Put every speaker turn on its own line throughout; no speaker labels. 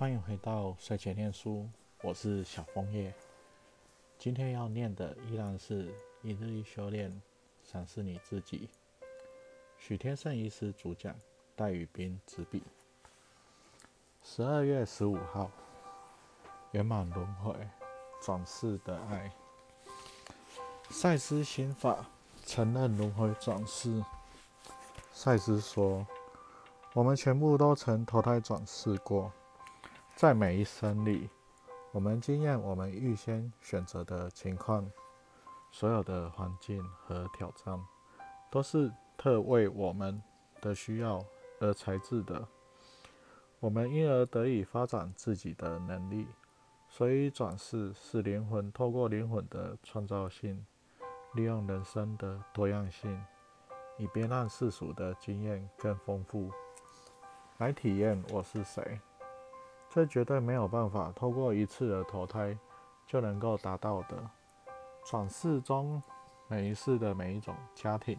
欢迎回到睡前念书，我是小枫叶。今天要念的依然是一日一修炼，赏识你自己。许天胜医师主讲，戴宇斌执笔。十二月十五号，圆满轮回，转世的爱。赛斯心法承认轮回转世。赛斯说：“我们全部都曾投胎转世过。”在每一生里，我们经验我们预先选择的情况，所有的环境和挑战，都是特为我们的需要而材质的。我们因而得以发展自己的能力。所以转世是灵魂透过灵魂的创造性，利用人生的多样性，以便让世俗的经验更丰富，来体验我是谁。这绝对没有办法透过一次的投胎就能够达到的。转世中每一世的每一种家庭、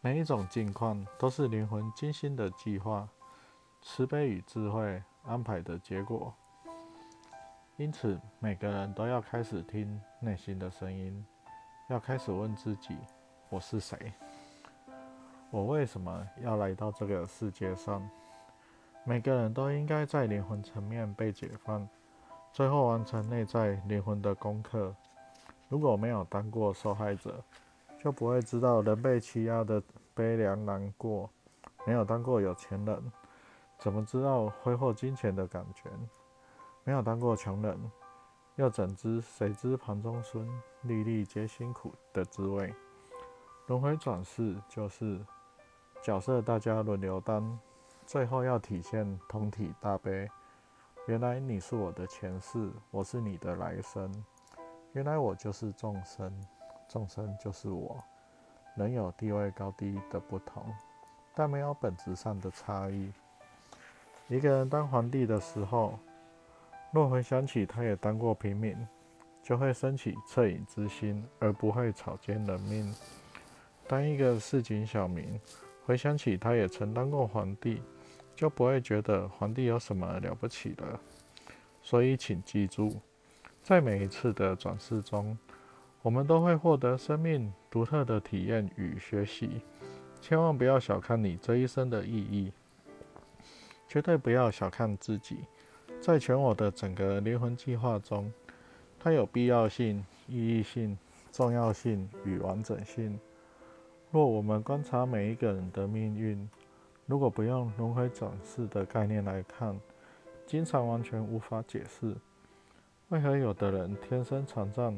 每一种境况，都是灵魂精心的计划、慈悲与智慧安排的结果。因此，每个人都要开始听内心的声音，要开始问自己：我是谁？我为什么要来到这个世界上？每个人都应该在灵魂层面被解放，最后完成内在灵魂的功课。如果没有当过受害者，就不会知道人被欺压的悲凉难过；没有当过有钱人，怎么知道挥霍金钱的感觉？没有当过穷人，又怎知谁知盘中餐，粒粒皆辛苦的滋味？轮回转世就是角色，大家轮流当。最后要体现同体大悲。原来你是我的前世，我是你的来生。原来我就是众生，众生就是我。人有地位高低的不同，但没有本质上的差异。一个人当皇帝的时候，若回想起他也当过平民，就会升起恻隐之心，而不会草菅人命。当一个市井小民回想起他也曾当过皇帝，就不会觉得皇帝有什么了不起的，所以请记住，在每一次的转世中，我们都会获得生命独特的体验与学习。千万不要小看你这一生的意义，绝对不要小看自己。在全我的整个灵魂计划中，它有必要性、意义性、重要性与完整性。若我们观察每一个人的命运，如果不用轮回转世的概念来看，经常完全无法解释为何有的人天生残障。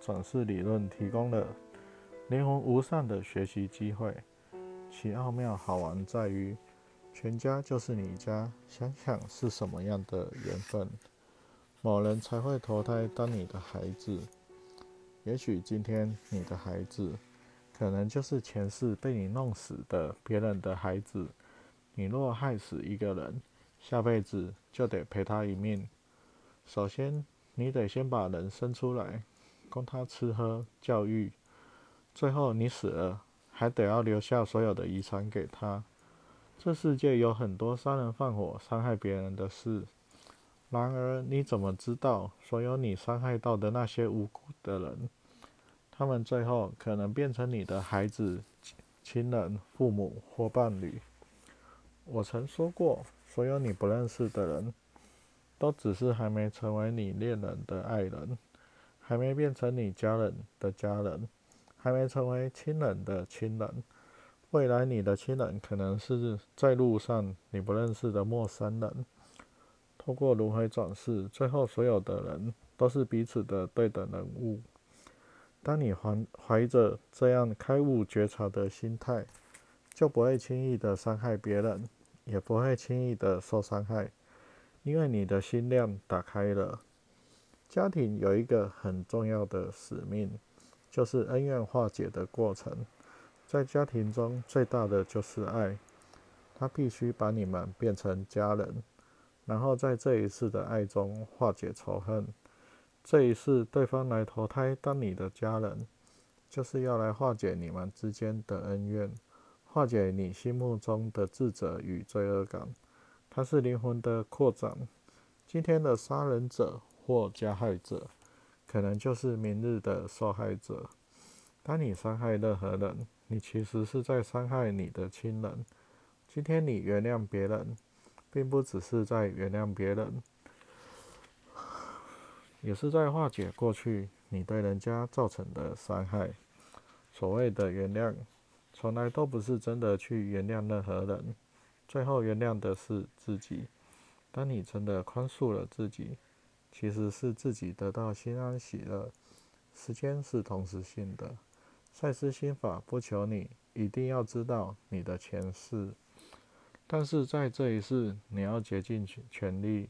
转世理论提供了灵魂无上的学习机会，其奥妙好玩在于，全家就是你家，想想是什么样的缘分，某人才会投胎当你的孩子。也许今天你的孩子，可能就是前世被你弄死的别人的孩子。你若害死一个人，下辈子就得赔他一命。首先，你得先把人生出来，供他吃喝教育。最后，你死了，还得要留下所有的遗产给他。这世界有很多杀人放火、伤害别人的事。然而，你怎么知道，所有你伤害到的那些无辜的人，他们最后可能变成你的孩子、亲人、父母或伴侣？我曾说过，所有你不认识的人，都只是还没成为你恋人的爱人，还没变成你家人的家人，还没成为亲人的亲人。未来你的亲人可能是在路上你不认识的陌生人。透过轮回转世，最后所有的人都是彼此的对等人物。当你怀怀着这样开悟觉察的心态，就不会轻易的伤害别人。也不会轻易的受伤害，因为你的心量打开了。家庭有一个很重要的使命，就是恩怨化解的过程。在家庭中最大的就是爱，他必须把你们变成家人，然后在这一次的爱中化解仇恨。这一次对方来投胎当你的家人，就是要来化解你们之间的恩怨。化解你心目中的自责与罪恶感，它是灵魂的扩展，今天的杀人者或加害者，可能就是明日的受害者。当你伤害任何人，你其实是在伤害你的亲人。今天你原谅别人，并不只是在原谅别人，也是在化解过去你对人家造成的伤害。所谓的原谅，从来都不是真的去原谅任何人，最后原谅的是自己。当你真的宽恕了自己，其实是自己得到心安喜乐。时间是同时性的。赛斯心法不求你一定要知道你的前世，但是在这一世，你要竭尽全力，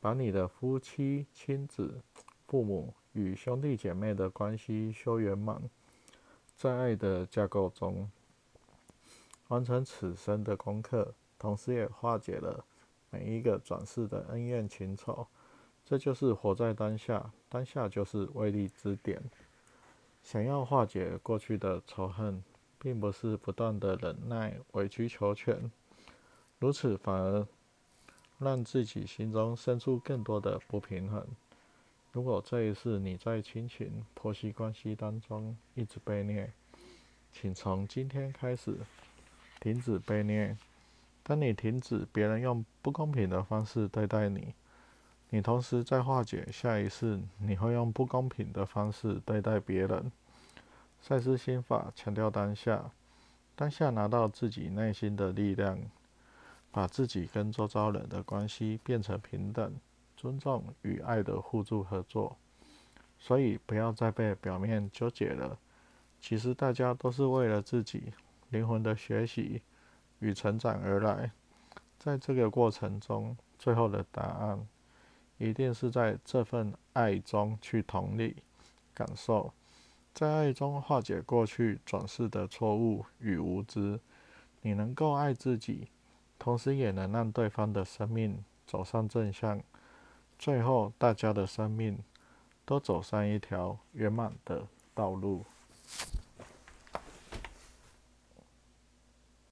把你的夫妻、亲子、父母与兄弟姐妹的关系修圆满，在爱的架构中完成此生的功课，同时也化解了每一个转世的恩怨情仇。这就是活在当下，当下就是威力之点。想要化解过去的仇恨，并不是不断的忍耐、委曲求全，如此反而让自己心中生出更多的不平衡。如果这一世你在亲情、婆媳关系当中一直被虐，请从今天开始停止被虐。当你停止别人用不公平的方式对待你，你同时在化解下一次你会用不公平的方式对待别人。赛斯心法强调当下，当下拿到自己内心的力量，把自己跟周遭人的关系变成平等、尊重与爱的互助合作。所以不要再被表面纠结了，其实大家都是为了自己灵魂的学习与成长而来。在这个过程中，最后的答案。一定是在这份爱中去同理、感受，在爱中化解过去转世的错误与无知。你能够爱自己，同时也能让对方的生命走上正向，最后大家的生命都走上一条圆满的道路。